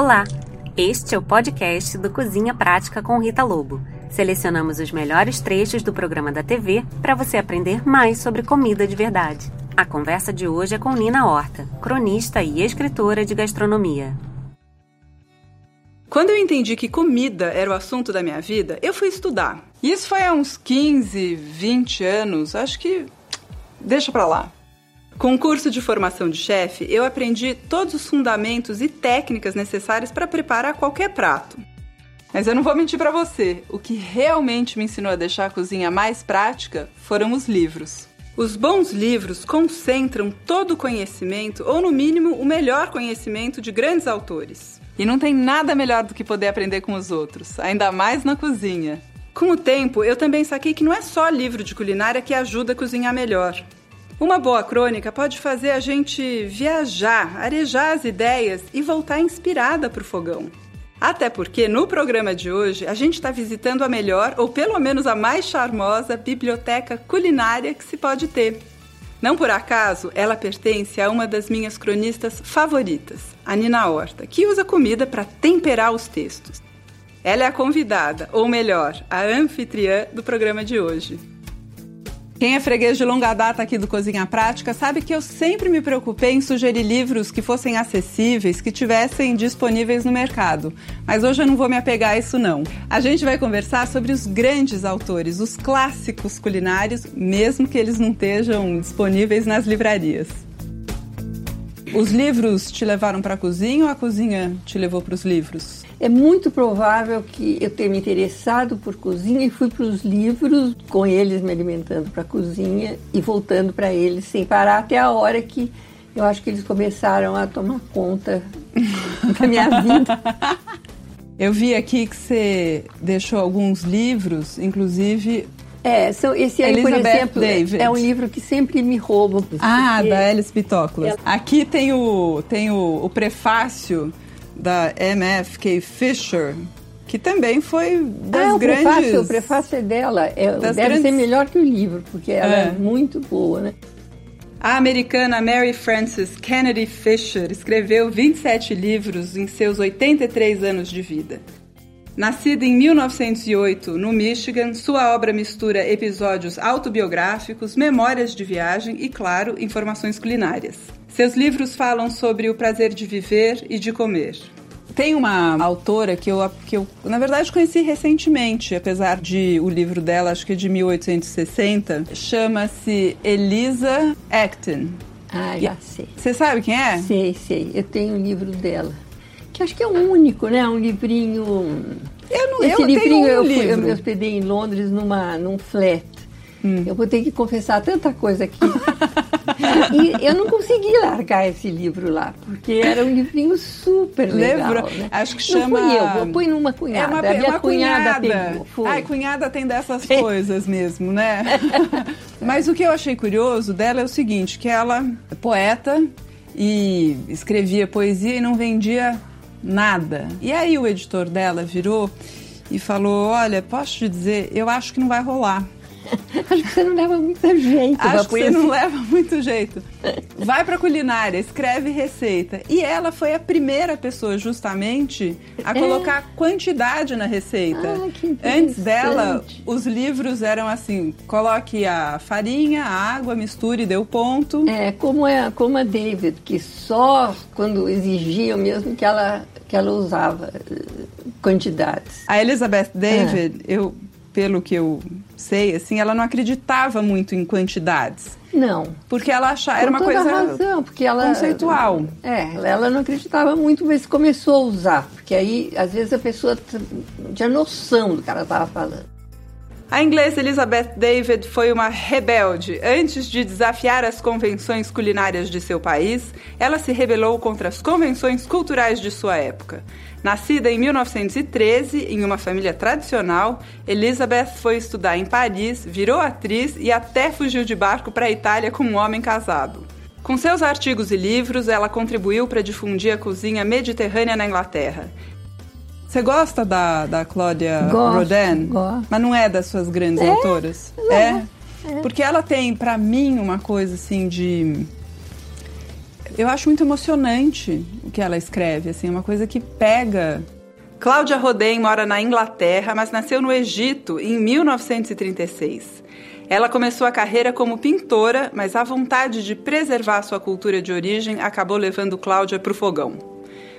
Olá! Este é o podcast do Cozinha Prática com Rita Lobo. Selecionamos os melhores trechos do programa da TV para você aprender mais sobre comida de verdade. A conversa de hoje é com Nina Horta, cronista e escritora de gastronomia. Quando eu entendi que comida era o assunto da minha vida, eu fui estudar. Isso foi há uns 15, 20 anos, acho que deixa pra lá. Com o curso de formação de chefe, eu aprendi todos os fundamentos e técnicas necessárias para preparar qualquer prato. Mas eu não vou mentir para você, o que realmente me ensinou a deixar a cozinha mais prática foram os livros. Os bons livros concentram todo o conhecimento, ou no mínimo o melhor conhecimento de grandes autores. E não tem nada melhor do que poder aprender com os outros, ainda mais na cozinha. Com o tempo, eu também saquei que não é só livro de culinária que ajuda a cozinhar melhor. Uma boa crônica pode fazer a gente viajar, arejar as ideias e voltar inspirada para o fogão. Até porque no programa de hoje a gente está visitando a melhor, ou pelo menos a mais charmosa, biblioteca culinária que se pode ter. Não por acaso, ela pertence a uma das minhas cronistas favoritas, a Nina Horta, que usa comida para temperar os textos. Ela é a convidada, ou melhor, a anfitriã do programa de hoje. Quem é freguês de longa data aqui do Cozinha Prática sabe que eu sempre me preocupei em sugerir livros que fossem acessíveis, que tivessem disponíveis no mercado. Mas hoje eu não vou me apegar a isso não. A gente vai conversar sobre os grandes autores, os clássicos culinários, mesmo que eles não estejam disponíveis nas livrarias. Os livros te levaram para a cozinha ou a cozinha te levou para os livros? É muito provável que eu tenha me interessado por cozinha e fui para os livros, com eles me alimentando para a cozinha e voltando para eles sem parar até a hora que eu acho que eles começaram a tomar conta da minha vida. Eu vi aqui que você deixou alguns livros, inclusive é, são, esse aí, Elizabeth por exemplo, David. é um livro que sempre me rouba. Ah, da Alice Pitóculas. Aqui tem o, tem o, o prefácio da M.F.K. Fisher, que também foi das ah, o grandes... Prefácio, o prefácio dela, é, deve grandes... ser melhor que o livro, porque ela é. é muito boa, né? A americana Mary Frances Kennedy Fisher escreveu 27 livros em seus 83 anos de vida. Nascida em 1908 no Michigan, sua obra mistura episódios autobiográficos, memórias de viagem e, claro, informações culinárias. Seus livros falam sobre o prazer de viver e de comer. Tem uma autora que eu, que eu, na verdade, conheci recentemente, apesar de o livro dela, acho que é de 1860, chama-se Elisa Acton. Ah, já sei. Você sabe quem é? Sei, sei. Eu tenho um livro dela que acho que é o único, né? Um livrinho. Eu não Esse eu livrinho um eu, livro. eu me hospedei em Londres numa, num flat. Hum. Eu vou ter que confessar tanta coisa aqui. e eu não consegui largar esse livro lá, porque era um livrinho super legal. Lembra? Né? Acho que chama. Não fui eu, eu fui numa cunhada. É uma, a minha uma cunhada, cunhada pegou. Foi. Ai, cunhada tem dessas coisas mesmo, né? Mas o que eu achei curioso dela é o seguinte: que ela é poeta e escrevia poesia e não vendia nada. E aí o editor dela virou e falou: Olha, posso te dizer, eu acho que não vai rolar. Acho que você não leva muito jeito. Acho que você não leva muito jeito. Vai para culinária, escreve receita. E ela foi a primeira pessoa, justamente, a é. colocar quantidade na receita. Ah, Antes dela, os livros eram assim: coloque a farinha, a água, misture, deu ponto. É, como, é, como a David, que só quando exigiam mesmo que ela, que ela usava eh, quantidades. A Elizabeth David, é. eu pelo que eu sei, assim, ela não acreditava muito em quantidades. Não. Porque ela achava era uma coisa razão, porque ela conceitual. É, ela não acreditava muito, mas começou a usar, porque aí às vezes a pessoa tinha noção do que ela estava falando. A inglesa Elizabeth David foi uma rebelde. Antes de desafiar as convenções culinárias de seu país, ela se rebelou contra as convenções culturais de sua época. Nascida em 1913 em uma família tradicional, Elizabeth foi estudar em Paris, virou atriz e até fugiu de barco para a Itália com um homem casado. Com seus artigos e livros, ela contribuiu para difundir a cozinha mediterrânea na Inglaterra. Você gosta da, da Cláudia Rodin? Gosto. Mas não é das suas grandes é? autoras? É. é. Porque ela tem, para mim, uma coisa assim de Eu acho muito emocionante o que ela escreve, assim, uma coisa que pega. Cláudia Roden mora na Inglaterra, mas nasceu no Egito em 1936. Ela começou a carreira como pintora, mas a vontade de preservar sua cultura de origem acabou levando Cláudia para o fogão.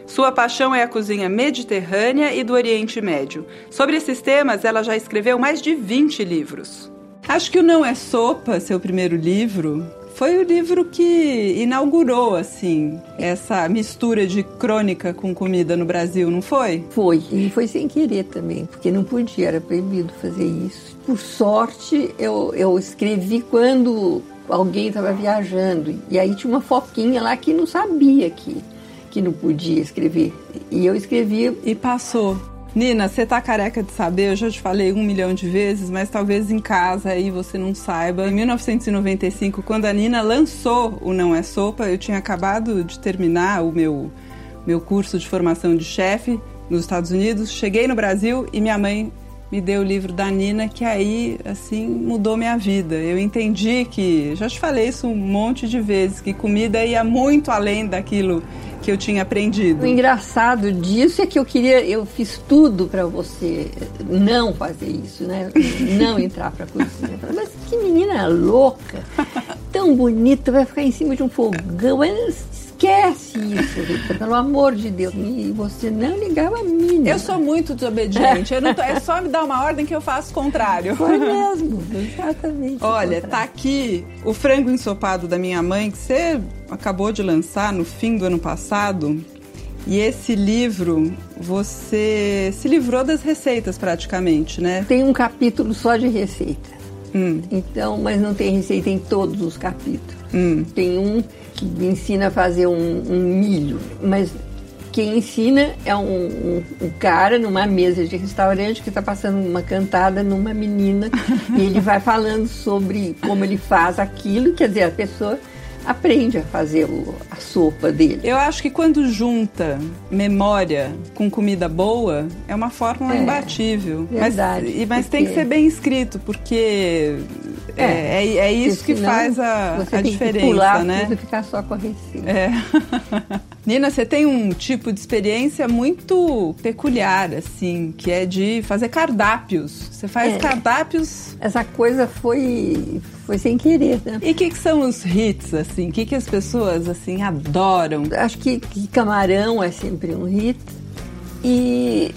Sua paixão é a cozinha mediterrânea e do Oriente Médio. Sobre esses temas, ela já escreveu mais de 20 livros. Acho que o Não é Sopa, seu primeiro livro, foi o livro que inaugurou assim essa mistura de crônica com comida no Brasil, não foi? Foi, e foi sem querer também, porque não podia, era proibido fazer isso. Por sorte, eu, eu escrevi quando alguém estava viajando, e aí tinha uma foquinha lá que não sabia que, que não podia escrever. E eu escrevi. E passou. Nina, você tá careca de saber, eu já te falei um milhão de vezes, mas talvez em casa aí você não saiba. Em 1995, quando a Nina lançou o Não é Sopa, eu tinha acabado de terminar o meu, meu curso de formação de chefe nos Estados Unidos. Cheguei no Brasil e minha mãe me deu o livro da Nina, que aí, assim, mudou minha vida. Eu entendi que, já te falei isso um monte de vezes, que comida ia muito além daquilo que eu tinha aprendido. O engraçado disso é que eu queria, eu fiz tudo para você não fazer isso, né? Não entrar para cozinha. Mas que menina louca, tão bonita, vai ficar em cima de um fogão. Mas esquece isso, Rita, pelo amor de Deus. E você não ligava a mim. Eu sou muito desobediente. Tô, é só me dar uma ordem que eu faço o contrário. Foi mesmo, exatamente. Olha, tá aqui o frango ensopado da minha mãe, que você acabou de lançar no fim do ano passado. E esse livro, você se livrou das receitas praticamente, né? Tem um capítulo só de receita. Hum. Então, mas não tem receita em todos os capítulos. Hum. Tem um que ensina a fazer um, um milho, mas quem ensina é um, um, um, cara numa mesa de restaurante que está passando uma cantada numa menina e ele vai falando sobre como ele faz aquilo, quer dizer, a pessoa aprende a fazer o, a sopa dele. Eu acho que quando junta memória com comida boa, é uma fórmula é, imbatível. Verdade. Mas, mas tem que ser bem escrito, porque é, é, é, é isso que faz a, você a tem diferença, que pular né? Ficar só com a receita. É. Nina, você tem um tipo de experiência muito peculiar, assim, que é de fazer cardápios. Você faz É. cardápios. Essa coisa foi, foi sem querer, né? E o que, que são os hits, assim? O que, que as pessoas, assim, adoram? Acho que, que camarão é sempre um hit. E,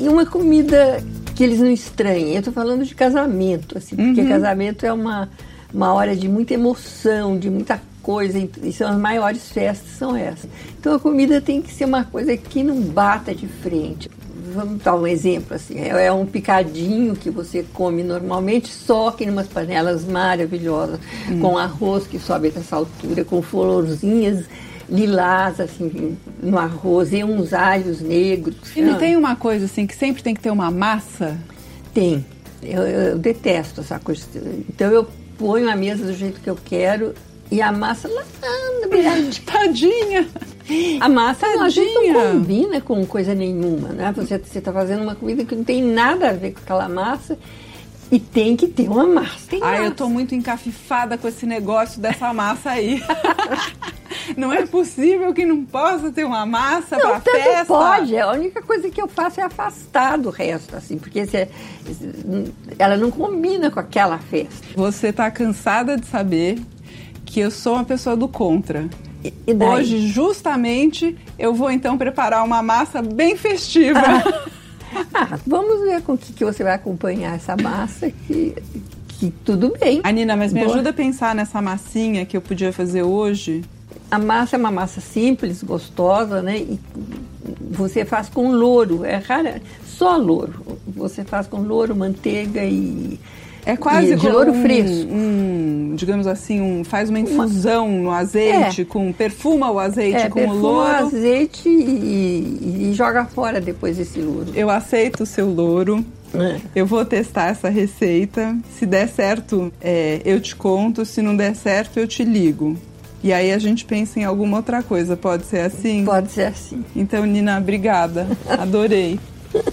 e uma comida que eles não estranhem. Eu estou falando de casamento, assim, porque casamento é uma, uma hora de muita emoção, de muita coisa, e são as maiores festas, são essas. Então a comida tem que ser uma coisa que não bata de frente. Vamos dar um exemplo assim, é é um picadinho que você come normalmente, só que em umas panelas maravilhosas, com arroz que sobe dessa altura, com florzinhas lilás assim no arroz e uns alhos negros. E não tem uma coisa, assim, que sempre tem que ter uma massa? Tem. Eu, eu detesto essa coisa. Então eu ponho a mesa do jeito que eu quero e a massa lá anda beiradinha. Tadinha! A massa não, a gente não combina com coisa nenhuma, né? Você está fazendo uma comida que não tem nada a ver com aquela massa e tem que ter uma massa. Tem Ai, massa. eu tô muito encafifada com esse negócio dessa massa aí. não é possível que não possa ter uma massa Não, pra tanto festa. pode. A única coisa que eu faço é afastar do resto, assim, porque se- ela não combina com aquela festa. Você tá cansada de saber que eu sou uma pessoa do contra. E- daí? Hoje, justamente, eu vou então preparar uma massa bem festiva. Ah, vamos ver com o que, que você vai acompanhar essa massa, que, que tudo bem. A Nina, mas me Boa. ajuda a pensar nessa massinha que eu podia fazer hoje. A massa é uma massa simples, gostosa, né? E você faz com louro, é rara, só louro. Você faz com louro, manteiga e É quase de louro um, fresco. um, digamos assim, um, faz uma infusão no azeite, É. com perfuma o azeite É, com o perfuma louro. azeite e, e joga fora depois esse louro. Eu aceito o seu louro. É. Eu vou testar essa receita. Se der certo, é, eu te conto. Se não der certo, eu te ligo. E aí a gente pensa em alguma outra coisa. Pode ser assim? Pode ser assim. Então, Nina, obrigada. Adorei.